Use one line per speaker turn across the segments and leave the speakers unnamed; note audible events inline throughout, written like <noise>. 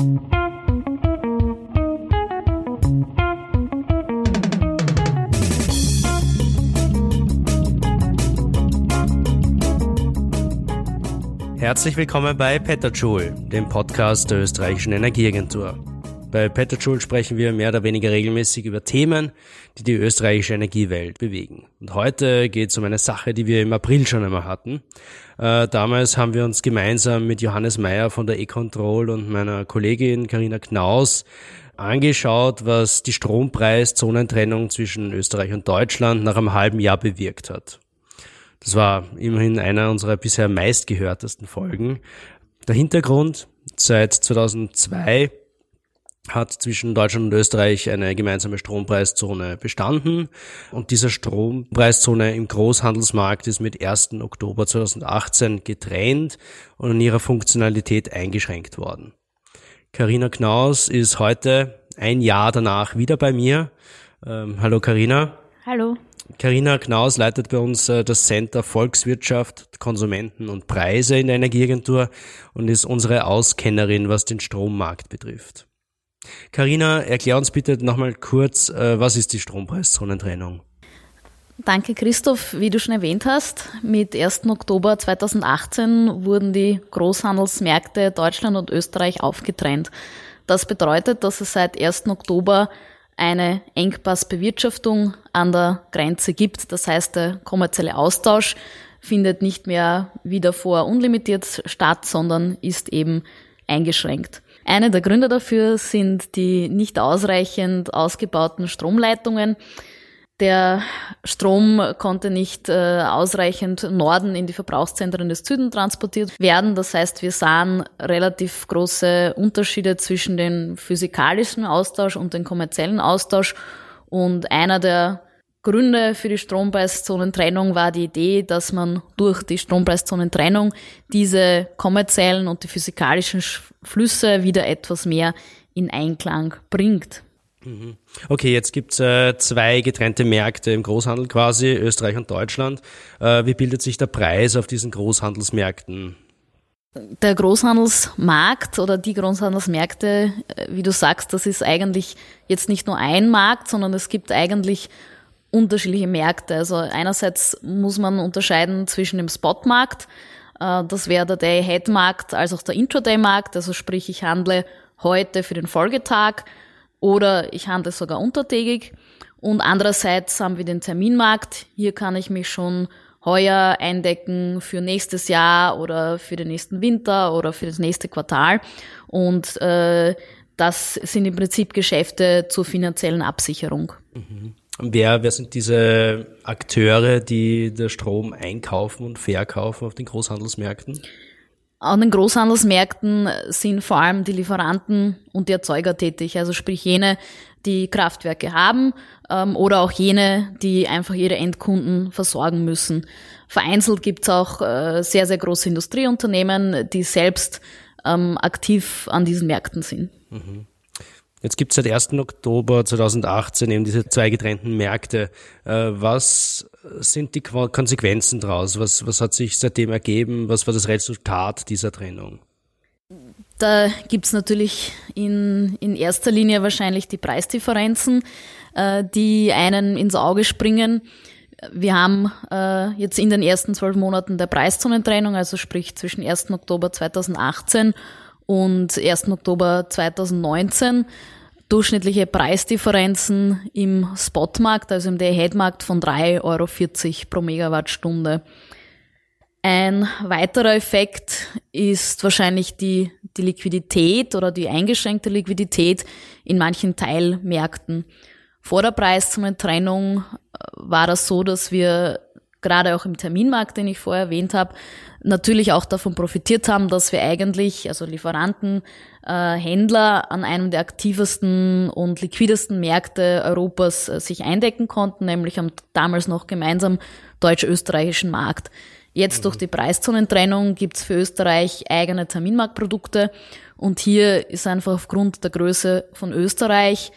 Herzlich willkommen bei Petajoule, dem Podcast der österreichischen Energieagentur. Bei Petajoule sprechen wir mehr oder weniger regelmäßig über Themen, die die österreichische Energiewelt bewegen. Und heute geht es um eine Sache, die wir im April schon einmal hatten. Äh, damals haben wir uns gemeinsam mit Johannes Meyer von der E-Control und meiner Kollegin Karina Knaus angeschaut, was die Strompreis-Zonentrennung zwischen Österreich und Deutschland nach einem halben Jahr bewirkt hat. Das war immerhin einer unserer bisher meistgehörtesten Folgen. Der Hintergrund, seit 2002 hat zwischen Deutschland und Österreich eine gemeinsame Strompreiszone bestanden und diese Strompreiszone im Großhandelsmarkt ist mit 1. Oktober 2018 getrennt und in ihrer Funktionalität eingeschränkt worden. Karina Knaus ist heute ein Jahr danach wieder bei mir. Ähm, hallo Karina.
Hallo.
Karina Knaus leitet bei uns äh, das Center Volkswirtschaft, Konsumenten und Preise in der Energieagentur und ist unsere Auskennerin, was den Strommarkt betrifft. Karina, erklär uns bitte nochmal kurz, äh, was ist die Strompreiszonentrennung?
Danke, Christoph. Wie du schon erwähnt hast, mit 1. Oktober 2018 wurden die Großhandelsmärkte Deutschland und Österreich aufgetrennt. Das bedeutet, dass es seit 1. Oktober eine Engpassbewirtschaftung an der Grenze gibt. Das heißt, der kommerzielle Austausch findet nicht mehr wie davor unlimitiert statt, sondern ist eben eingeschränkt. Eine der Gründe dafür sind die nicht ausreichend ausgebauten Stromleitungen. Der Strom konnte nicht äh, ausreichend Norden in die Verbrauchszentren des Süden transportiert werden. Das heißt, wir sahen relativ große Unterschiede zwischen dem physikalischen Austausch und dem kommerziellen Austausch. Und einer der Gründe für die Strompreiszonentrennung war die Idee, dass man durch die Strompreiszonentrennung diese kommerziellen und die physikalischen Flüsse wieder etwas mehr in Einklang bringt.
Mhm. Okay, jetzt gibt's äh, zwei getrennte Märkte im Großhandel quasi, Österreich und Deutschland. Äh, wie bildet sich der Preis auf diesen Großhandelsmärkten?
Der Großhandelsmarkt oder die Großhandelsmärkte, äh, wie du sagst, das ist eigentlich jetzt nicht nur ein Markt, sondern es gibt eigentlich unterschiedliche Märkte. Also einerseits muss man unterscheiden zwischen dem Spotmarkt, äh, das wäre der Day-Ahead-Markt, als auch der Intraday-Markt, also sprich, ich handle heute für den Folgetag oder ich handle sogar untertägig. Und andererseits haben wir den Terminmarkt. Hier kann ich mich schon heuer eindecken für nächstes Jahr oder für den nächsten Winter oder für das nächste Quartal. Und äh, das sind im Prinzip Geschäfte zur finanziellen Absicherung.
Mhm. Wer, wer sind diese Akteure, die der Strom einkaufen und verkaufen auf den Großhandelsmärkten?
An den Großhandelsmärkten sind vor allem die Lieferanten und die Erzeuger tätig, also sprich jene, die Kraftwerke haben ähm, oder auch jene, die einfach ihre Endkunden versorgen müssen. Vereinzelt gibt's auch äh, sehr, sehr große Industrieunternehmen, die selbst ähm, aktiv an diesen Märkten sind. Mhm.
Jetzt gibt es seit 1. Oktober 2018 eben diese zwei getrennten Märkte. Äh, was sind die Konsequenzen daraus? Was, was hat sich seitdem ergeben? Was war das Resultat dieser Trennung?
Da gibt es natürlich in, in erster Linie wahrscheinlich die Preisdifferenzen, äh, die einen ins Auge springen. Wir haben äh, jetzt in den ersten zwölf Monaten der Preiszonentrennung, also sprich zwischen 1. Oktober 2018 und 1. Oktober 2019 durchschnittliche Preisdifferenzen im Spotmarkt, also im Day-Ahead-Markt von 3,40 Euro pro Megawattstunde. Ein weiterer Effekt ist wahrscheinlich die, die Liquidität oder die eingeschränkte Liquidität in manchen Teilmärkten. Vor der Preiszonentrennung war das so, dass wir gerade auch im Terminmarkt, den ich vorher erwähnt habe, natürlich auch davon profitiert haben, dass wir eigentlich, also Lieferanten, äh, Händler an einem der aktivsten und liquidesten Märkte Europas äh, sich eindecken konnten, nämlich am damals noch gemeinsam deutsch-österreichischen Markt. Jetzt durch die Preiszonentrennung gibt's für Österreich eigene Terminmarktprodukte und hier ist einfach aufgrund der Größe von Österreich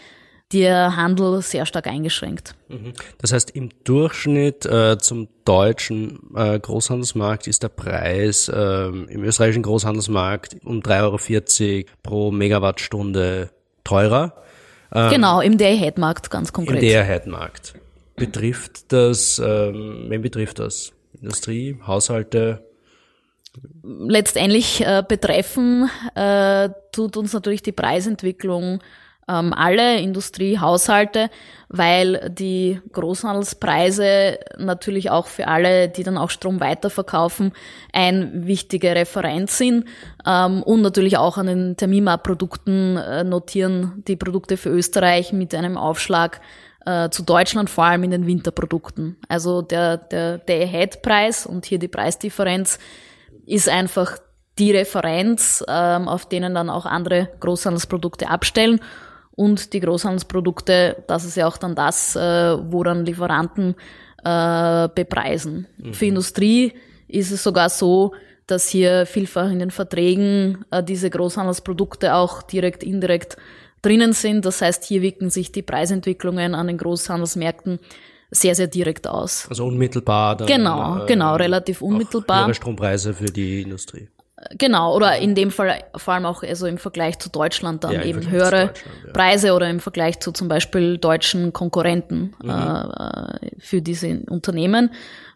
der Handel sehr stark eingeschränkt.
Mhm. Das heißt, im Durchschnitt äh, zum deutschen äh, Großhandelsmarkt ist der Preis äh, im österreichischen Großhandelsmarkt um 3,40 Euro pro Megawattstunde teurer.
Ähm, genau, im Day-Ahead-Markt ganz konkret.
Im Day-Ahead-Markt. Betrifft das, ähm, wen betrifft das? Industrie, Haushalte?
Letztendlich äh, betreffen äh, tut uns natürlich die Preisentwicklung ähm, alle Industrie, Haushalte, weil die Großhandelspreise natürlich auch für alle, die dann auch Strom weiterverkaufen, ein wichtige Referenz sind ähm, und natürlich auch an den Terminmarktprodukten äh, notieren die Produkte für Österreich mit einem Aufschlag äh, zu Deutschland, vor allem in den Winterprodukten. Also der, der Day-Ahead-Preis und hier die Preisdifferenz ist einfach die Referenz, ähm, auf denen dann auch andere Großhandelsprodukte abstellen und die Großhandelsprodukte, das ist ja auch dann das, äh, wo dann Lieferanten äh, bepreisen. Mhm. Für Industrie ist es sogar so, dass hier vielfach in den Verträgen äh, diese Großhandelsprodukte auch direkt, indirekt drinnen sind. Das heißt, hier wirken sich die Preisentwicklungen an den Großhandelsmärkten sehr, sehr direkt aus.
Also unmittelbar.
Dann, genau, äh, genau, relativ unmittelbar.
Höhere Strompreise für die Industrie.
Genau, oder in dem Fall vor allem auch also im Vergleich zu Deutschland dann ja, eben höhere ja. Preise oder im Vergleich zu zum Beispiel deutschen Konkurrenten mhm. äh, für diese Unternehmen.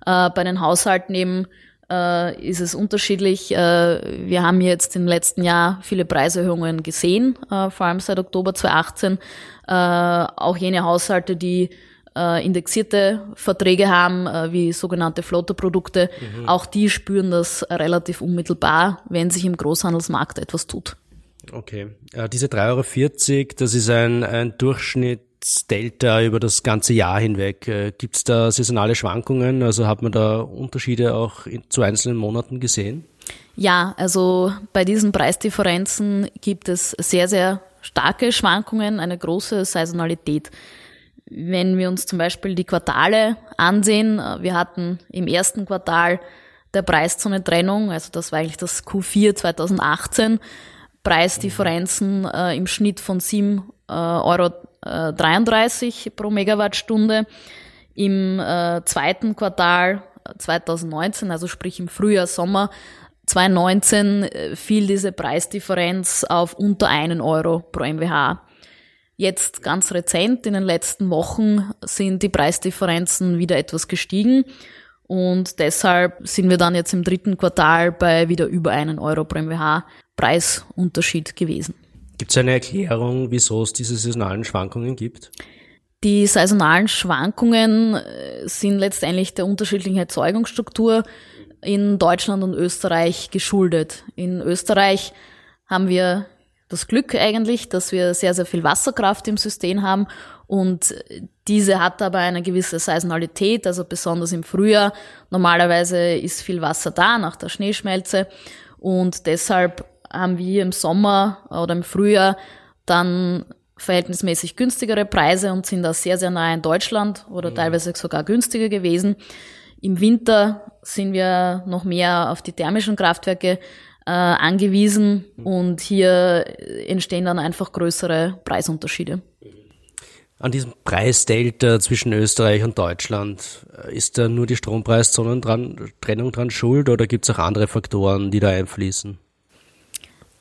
Äh, bei den Haushalten eben äh, ist es unterschiedlich. Äh, wir haben jetzt im letzten Jahr viele Preiserhöhungen gesehen, äh, vor allem seit Oktober 2018. Äh, auch jene Haushalte, die äh, indexierte Verträge haben, äh, wie sogenannte Flotterprodukte, mhm. auch die spüren das relativ unmittelbar, wenn sich im Großhandelsmarkt etwas tut.
Okay. Äh, diese 3,40 Euro, das ist ein, ein Durchschnittsdelta über das ganze Jahr hinweg. Äh, Gibt es da saisonale Schwankungen? Also hat man da Unterschiede auch in, zu einzelnen Monaten gesehen?
Ja, also bei diesen Preisdifferenzen gibt es sehr, sehr starke Schwankungen, eine große Saisonalität. Wenn wir uns zum Beispiel die Quartale ansehen, äh, wir hatten im ersten Quartal der Preiszone-Trennung, also das war eigentlich das Q4 2018, Preisdifferenzen äh, im Schnitt von 7,33 äh, Euro pro Megawattstunde. Im äh, zweiten Quartal 2019, also sprich im Frühjahr, Sommer 2019, äh, fiel diese Preisdifferenz auf unter einen Euro pro MWH. Jetzt ganz rezent, in den letzten Wochen, sind die Preisdifferenzen wieder etwas gestiegen. Und deshalb sind wir dann jetzt im dritten Quartal bei wieder über einen Euro pro MWH Preisunterschied gewesen.
Gibt es eine Erklärung, wieso es diese saisonalen Schwankungen gibt?
Die saisonalen Schwankungen äh, sind letztendlich der unterschiedlichen Erzeugungsstruktur in Deutschland und Österreich geschuldet. In Österreich haben wir das Glück eigentlich, dass wir sehr, sehr viel Wasserkraft im System haben und diese hat aber eine gewisse Saisonalität, also besonders im Frühjahr. Normalerweise ist viel Wasser da nach der Schneeschmelze und deshalb haben wir im Sommer oder im Frühjahr dann verhältnismäßig günstigere Preise und sind da sehr, sehr nah in Deutschland oder mhm. teilweise sogar günstiger gewesen. Im Winter sind wir noch mehr auf die thermischen Kraftwerke äh, angewiesen und hier entstehen dann einfach größere Preisunterschiede.
An diesem Preisdelta zwischen Österreich und Deutschland, äh, ist da nur die Strompreistrennung dran schuld oder gibt es auch andere Faktoren, die da einfließen?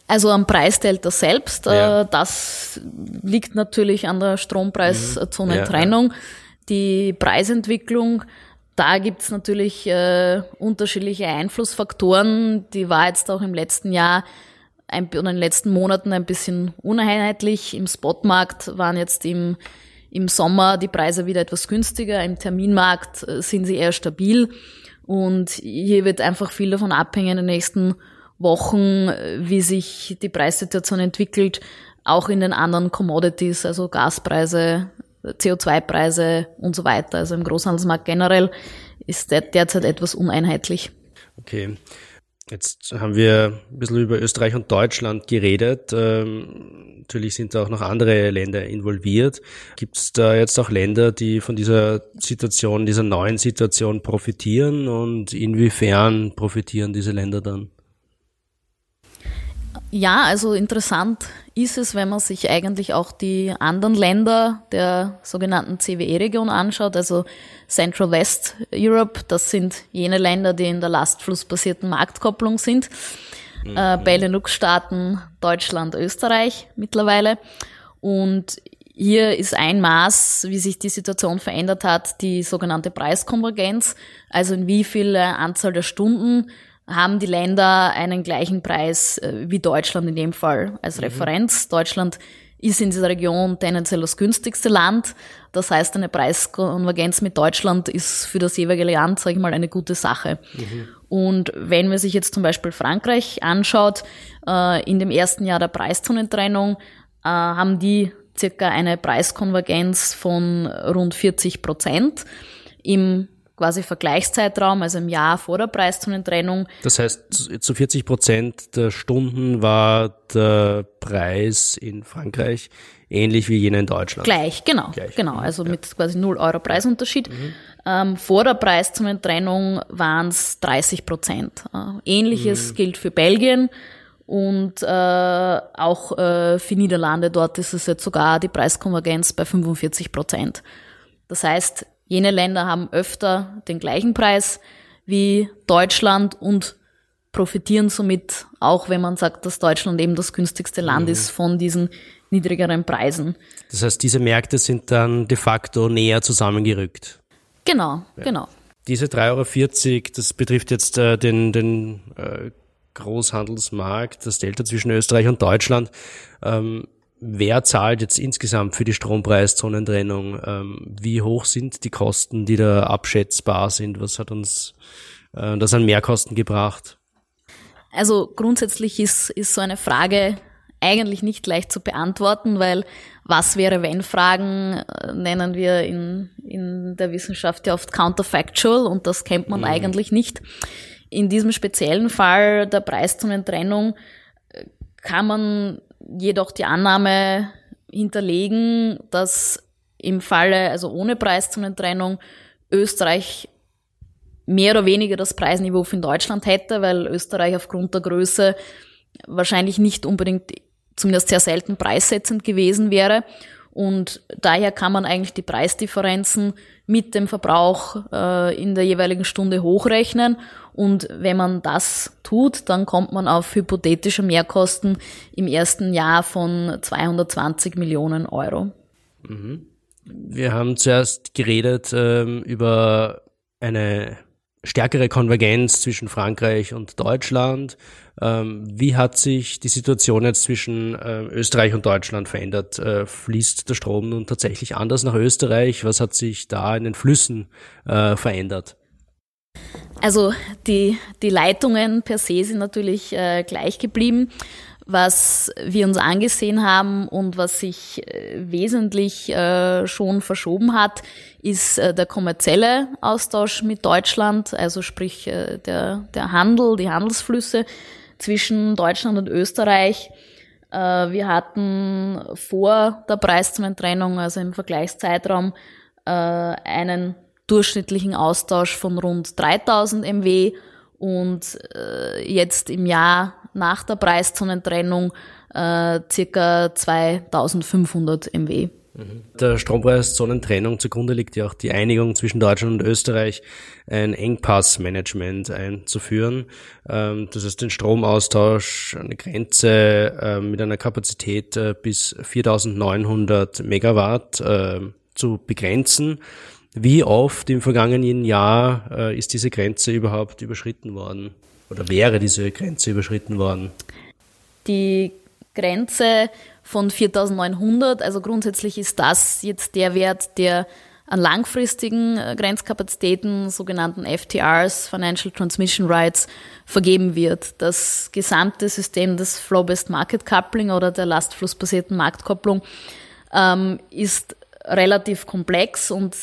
Also am Preisdelta selbst, äh, ja. äh, das liegt natürlich an der Strompreiszonentrennung. Ja, ja. Die Preisentwicklung da gibt's natürlich äh, unterschiedliche Einflussfaktoren. Die war jetzt auch im letzten Jahr ein, oder in den letzten Monaten ein bisschen uneinheitlich. Im Spotmarkt waren jetzt im, im Sommer die Preise wieder etwas günstiger. Im Terminmarkt äh, sind sie eher stabil. Und hier wird einfach viel davon abhängen in den nächsten Wochen, äh, wie sich die Preissituation entwickelt, auch in den anderen Commodities, also Gaspreise, CO2-Preise und so weiter. Also im Großhandelsmarkt generell ist der derzeit etwas uneinheitlich.
Okay. Jetzt haben wir ein bisschen über Österreich und Deutschland geredet. Ähm, natürlich sind da auch noch andere Länder involviert. Gibt es da jetzt auch Länder, die von dieser Situation, dieser neuen Situation profitieren und inwiefern profitieren diese Länder dann?
Ja, also interessant ist es, wenn man sich eigentlich auch die anderen Länder der sogenannten CWE-Region anschaut, also Central West Europe. Das sind jene Länder, die in der lastflussbasierten Marktkopplung sind. Mhm. Äh, Benelux-Staaten, Deutschland, Österreich mittlerweile. Und hier ist ein Maß, wie sich die Situation verändert hat, die sogenannte Preiskonvergenz. Also in wie viel Anzahl der Stunden haben die Länder einen gleichen Preis äh, wie Deutschland in dem Fall als mhm. Referenz. Deutschland ist in dieser Region tendenziell das günstigste Land. Das heißt, eine Preiskonvergenz mit Deutschland ist für das jeweilige Land, sage ich mal, eine gute Sache. Mhm. Und wenn man sich jetzt zum Beispiel Frankreich anschaut, äh, in dem ersten Jahr der Preiszonentrennung äh, haben die circa eine Preiskonvergenz von rund 40 Prozent. Im quasi Vergleichszeitraum, also im Jahr vor der Preiszonentrennung.
Das heißt, zu 40 Prozent der Stunden war der Preis in Frankreich ähnlich wie jener in Deutschland.
Gleich, genau. Gleich. Genau, also ja. mit quasi 0 Euro Preisunterschied. Mhm. Ähm, vor der Preiszonentrennung waren es 30 Prozent. Äh, Ähnliches mhm. gilt für Belgien. Und äh, auch äh, für Niederlande, dort ist es jetzt sogar die Preiskonvergenz bei 45 Prozent. Das heißt, Jene Länder haben öfter den gleichen Preis wie Deutschland und profitieren somit, auch wenn man sagt, dass Deutschland eben das günstigste Land mhm. ist, von diesen niedrigeren Preisen.
Das heißt, diese Märkte sind dann de facto näher zusammengerückt.
Genau, ja. genau.
Diese 3,40 Euro, das betrifft jetzt äh, den, den äh, Großhandelsmarkt, das Delta zwischen Österreich und Deutschland. Ähm, wer zahlt jetzt insgesamt für die Strompreiszonentrennung? Ähm, wie hoch sind die Kosten, die da abschätzbar sind? Was hat uns äh, das an Mehrkosten gebracht?
Also grundsätzlich ist, ist so eine Frage eigentlich nicht leicht zu beantworten, weil was wäre wenn Fragen äh, nennen wir in, in der Wissenschaft ja oft counterfactual und das kennt man mhm. eigentlich nicht. In diesem speziellen Fall der Preiszonentrennung äh, kann man jedoch die Annahme hinterlegen, dass im Falle, also ohne Preiszonentrennung, Österreich mehr oder weniger das Preisniveau von Deutschland hätte, weil Österreich aufgrund der Größe wahrscheinlich nicht unbedingt, zumindest sehr selten preissetzend gewesen wäre. Und daher kann man eigentlich die Preisdifferenzen mit dem Verbrauch äh, in der jeweiligen Stunde hochrechnen. Und wenn man das tut, dann kommt man auf hypothetische Mehrkosten im ersten Jahr von 220 Millionen Euro.
Mhm. Wir haben zuerst geredet ähm, über eine stärkere Konvergenz zwischen Frankreich und Deutschland. Ähm, wie hat sich die Situation jetzt zwischen äh, Österreich und Deutschland verändert? Äh, fließt der Strom nun tatsächlich anders nach Österreich? Was hat sich da in den Flüssen äh, verändert?
Also die, die Leitungen per se sind natürlich äh, gleich geblieben. Was wir uns angesehen haben und was sich äh, wesentlich äh, schon verschoben hat, ist äh, der kommerzielle Austausch mit Deutschland, also sprich der, der Handel, die Handelsflüsse zwischen Deutschland und Österreich. Wir hatten vor der Preiszumentrennung, also im Vergleichszeitraum, einen durchschnittlichen Austausch von rund 3000 MW und äh, jetzt im Jahr nach der Preiszonentrennung äh, circa 2500 MW.
Mhm. Der Strompreiszonentrennung zugrunde liegt ja auch die Einigung zwischen Deutschland und Österreich, ein Engpassmanagement einzuführen. Ähm, das heißt, den Stromaustausch, eine Grenze äh, mit einer Kapazität äh, bis 4900 Megawatt äh, zu begrenzen. Wie oft im vergangenen Jahr äh, ist diese Grenze überhaupt überschritten worden? Oder wäre diese Grenze überschritten worden?
Die Grenze von 4900, also grundsätzlich ist das jetzt der Wert, der an langfristigen äh, Grenzkapazitäten, sogenannten FTRs, Financial Transmission Rights, vergeben wird. Das gesamte System des Flow-Based Market Coupling oder der lastflussbasierten Marktkopplung ähm, ist relativ komplex und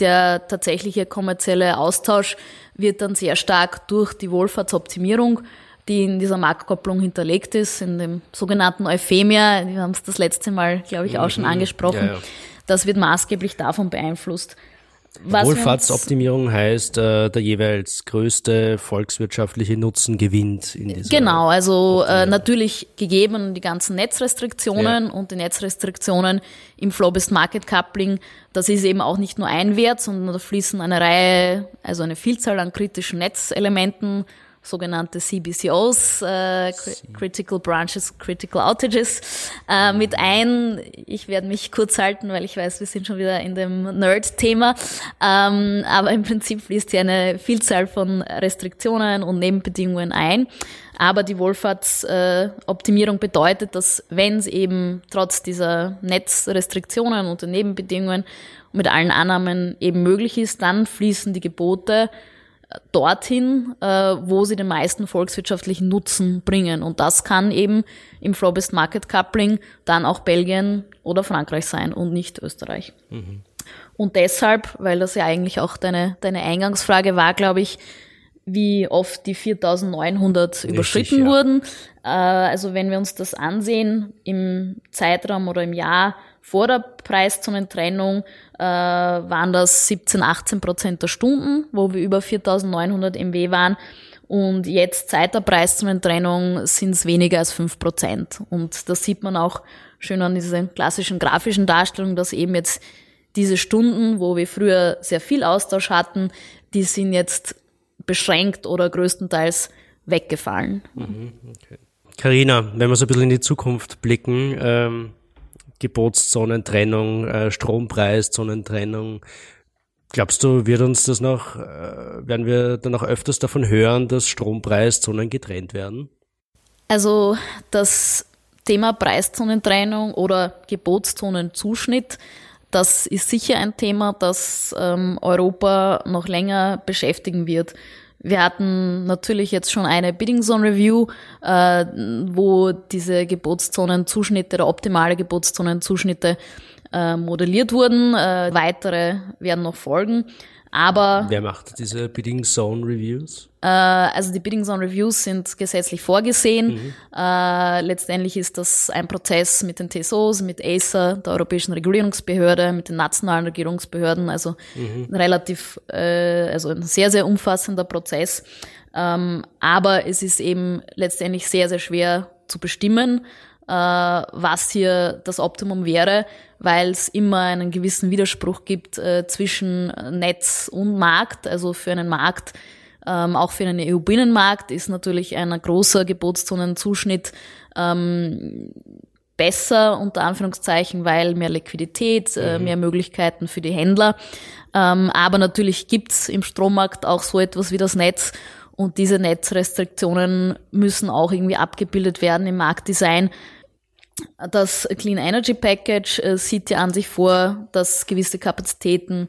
der tatsächliche kommerzielle Austausch wird dann sehr stark durch die Wohlfahrtsoptimierung, die in dieser Marktkopplung hinterlegt ist, in dem sogenannten Euphemia, wir haben es das letzte Mal, glaube ich, auch schon mhm. angesprochen, ja, ja. das wird maßgeblich davon beeinflusst.
Wohlfahrtsoptimierung heißt, äh, der jeweils größte volkswirtschaftliche Nutzen gewinnt in dieser
Genau, also äh, natürlich gegeben die ganzen Netzrestriktionen ja. und die Netzrestriktionen im Flow-Based Market Coupling, das ist eben auch nicht nur ein Wert, sondern da fließen eine Reihe, also eine Vielzahl an kritischen Netzelementen sogenannte CBCOs, äh, Critical Branches, Critical Outages, äh, mit ein. Ich werde mich kurz halten, weil ich weiß, wir sind schon wieder in dem Nerd-Thema. Ähm, aber im Prinzip fließt hier eine Vielzahl von Restriktionen und Nebenbedingungen ein. Aber die Wohlfahrtsoptimierung äh, bedeutet, dass wenn es eben trotz dieser Netzrestriktionen und der Nebenbedingungen mit allen Annahmen eben möglich ist, dann fließen die Gebote dorthin, äh, wo sie den meisten volkswirtschaftlichen Nutzen bringen. Und das kann eben im Flow-Based Market Coupling dann auch Belgien oder Frankreich sein und nicht Österreich. Mhm. Und deshalb, weil das ja eigentlich auch deine, deine Eingangsfrage war, glaube ich, wie oft die 4900 Richtig, überschritten ja. wurden. Äh, also wenn wir uns das ansehen im Zeitraum oder im Jahr vor der Preiszonentrennung äh, waren das 17, 18 Prozent der Stunden, wo wir über 4900 MW waren. Und jetzt seit der Preiszonentrennung sind es weniger als 5 Prozent. Und das sieht man auch schön an dieser klassischen grafischen Darstellung, dass eben jetzt diese Stunden, wo wir früher sehr viel Austausch hatten, die sind jetzt beschränkt oder größtenteils weggefallen.
Mhm, okay. Wenn wir so ein bisschen in die Zukunft blicken, ähm, Gebotszonentrennung, äh, Strompreiszonentrennung. Glaubst du, wird uns das noch, äh, werden wir dann auch öfters davon hören, dass Strompreiszonen getrennt werden?
Also das Thema Preiszonentrennung oder Gebotszonenzuschnitt, das ist sicher ein Thema, das ähm, Europa noch länger beschäftigen wird. Wir hatten natürlich jetzt schon eine Bidding Zone Review, äh, wo diese Geburtszonenzuschnitte oder optimale Geburtszonenzuschnitte äh, modelliert wurden. Äh, weitere werden noch folgen. Aber
wer macht diese Bidding Zone Reviews?
Äh, also die Bidding Zone Reviews sind gesetzlich vorgesehen. Mhm. Äh, letztendlich ist das ein Prozess mit den TSOs, mit ACER, der Europäischen Regulierungsbehörde, mit den nationalen Regierungsbehörden. Also mhm. relativ, äh, also ein sehr sehr umfassender Prozess. Ähm, aber es ist eben letztendlich sehr sehr schwer zu bestimmen, was hier das Optimum wäre weil es immer einen gewissen Widerspruch gibt äh, zwischen Netz und Markt. Also für einen Markt, ähm, auch für einen EU-Binnenmarkt, ist natürlich ein großer Gebotszonenzuschnitt ähm, besser, unter Anführungszeichen, weil mehr Liquidität, äh, mhm. mehr Möglichkeiten für die Händler. Ähm, aber natürlich gibt's im Strommarkt auch so etwas wie das Netz. Und diese Netzrestriktionen müssen auch irgendwie abgebildet werden im Marktdesign. Das Clean Energy Package äh, sieht ja an sich vor, dass gewisse Kapazitäten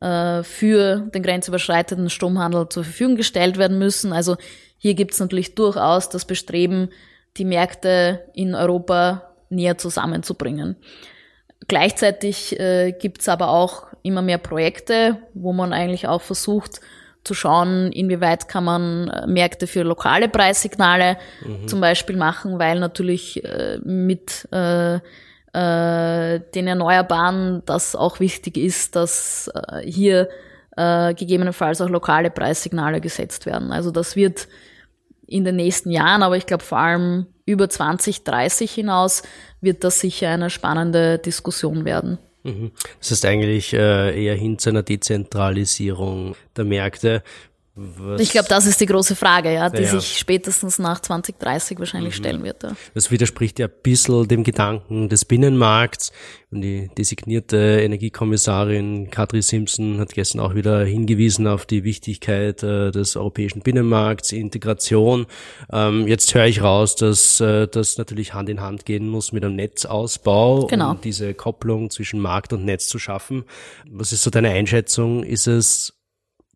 äh, für den grenzüberschreitenden Stromhandel zur Verfügung gestellt werden müssen. Also hier gibt es natürlich durchaus das Bestreben, die Märkte in Europa näher zusammenzubringen. Gleichzeitig äh, gibt es aber auch immer mehr Projekte, wo man eigentlich auch versucht, zu schauen, inwieweit kann man äh, Märkte für lokale Preissignale mhm. zum Beispiel machen, weil natürlich äh, mit äh, äh, den Erneuerbaren das auch wichtig ist, dass äh, hier äh, gegebenenfalls auch lokale Preissignale gesetzt werden. Also das wird in den nächsten Jahren, aber ich glaube vor allem über 2030 hinaus wird das sicher eine spannende Diskussion werden.
Mhm. Das heißt eigentlich äh, eher hin zu einer Dezentralisierung der Märkte.
Was ich glaube, das ist die große Frage, ja, die ja. sich spätestens nach 2030 wahrscheinlich mhm. stellen wird. Ja.
Das widerspricht ja ein bisschen dem Gedanken des Binnenmarkts. Und die designierte Energiekommissarin Katri Simpson hat gestern auch wieder hingewiesen auf die Wichtigkeit äh, des europäischen Binnenmarkts, Integration. Ähm, jetzt höre ich raus, dass äh, das natürlich Hand in Hand gehen muss mit einem Netzausbau, genau. um diese Kopplung zwischen Markt und Netz zu schaffen. Was ist so deine Einschätzung? Ist es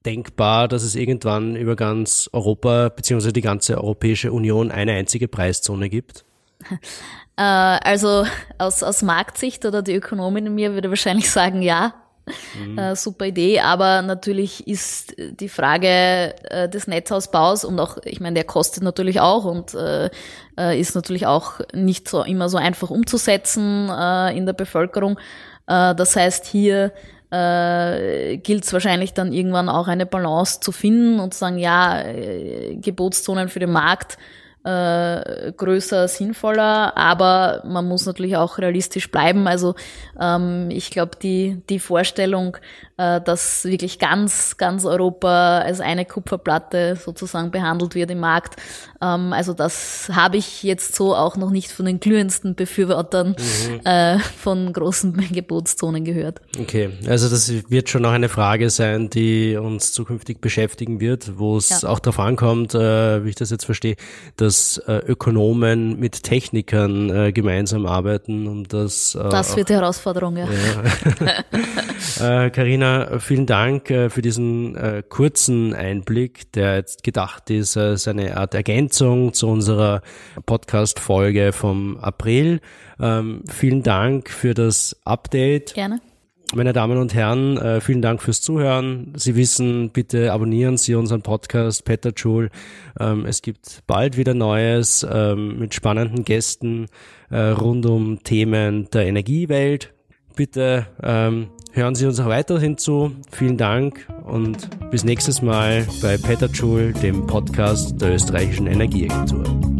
denkbar, dass es irgendwann über ganz Europa bzw. die ganze Europäische Union eine einzige Preiszone gibt? <laughs>
Äh, also aus, aus Marktsicht oder die Ökonomin in mir würde wahrscheinlich sagen, ja. Mhm. Äh, super Idee, aber natürlich ist die Frage äh, des Netzausbaus und auch, ich meine, der kostet natürlich auch und äh, ist natürlich auch nicht so immer so einfach umzusetzen in der Bevölkerung. das heißt, hier äh, gilt es wahrscheinlich dann irgendwann auch eine Balance zu finden und zu sagen, ja, äh, Gebotszonen für den Markt äh, größer, sinnvoller, aber man muss natürlich auch realistisch bleiben. Also ähm, ich glaube, die, die Vorstellung, dass wirklich ganz, ganz Europa als eine Kupferplatte sozusagen behandelt wird im Markt, ähm, also das habe ich jetzt so auch noch nicht von den glühendsten Befürwortern mhm. äh, von großen <laughs> Gebotszonen gehört.
Okay, also das wird schon noch eine Frage sein, die uns zukünftig beschäftigen wird, wo es ja. auch darauf ankommt, äh, wie ich das jetzt verstehe, dass äh, Ökonomen mit Technikern äh, gemeinsam arbeiten, um das.
Äh, das wird die Herausforderung, ja.
Carina, ja. <laughs> äh, vielen Dank äh, für diesen äh, kurzen Einblick, der jetzt gedacht ist als eine Art Ergänzung zu unserer Podcast-Folge vom April. Ähm, vielen Dank für das Update.
Gerne.
Meine Damen und Herren, vielen Dank fürs Zuhören. Sie wissen, bitte abonnieren Sie unseren Podcast Peter Joule. Ähm, es gibt bald wieder Neues ähm, mit spannenden Gästen rund um Themen der Energiewelt. Bitte hören Sie uns auch weiterhin zu. Vielen Dank und bis nächstes Mal bei Peter Joule, dem Podcast der österreichischen Energieagentur.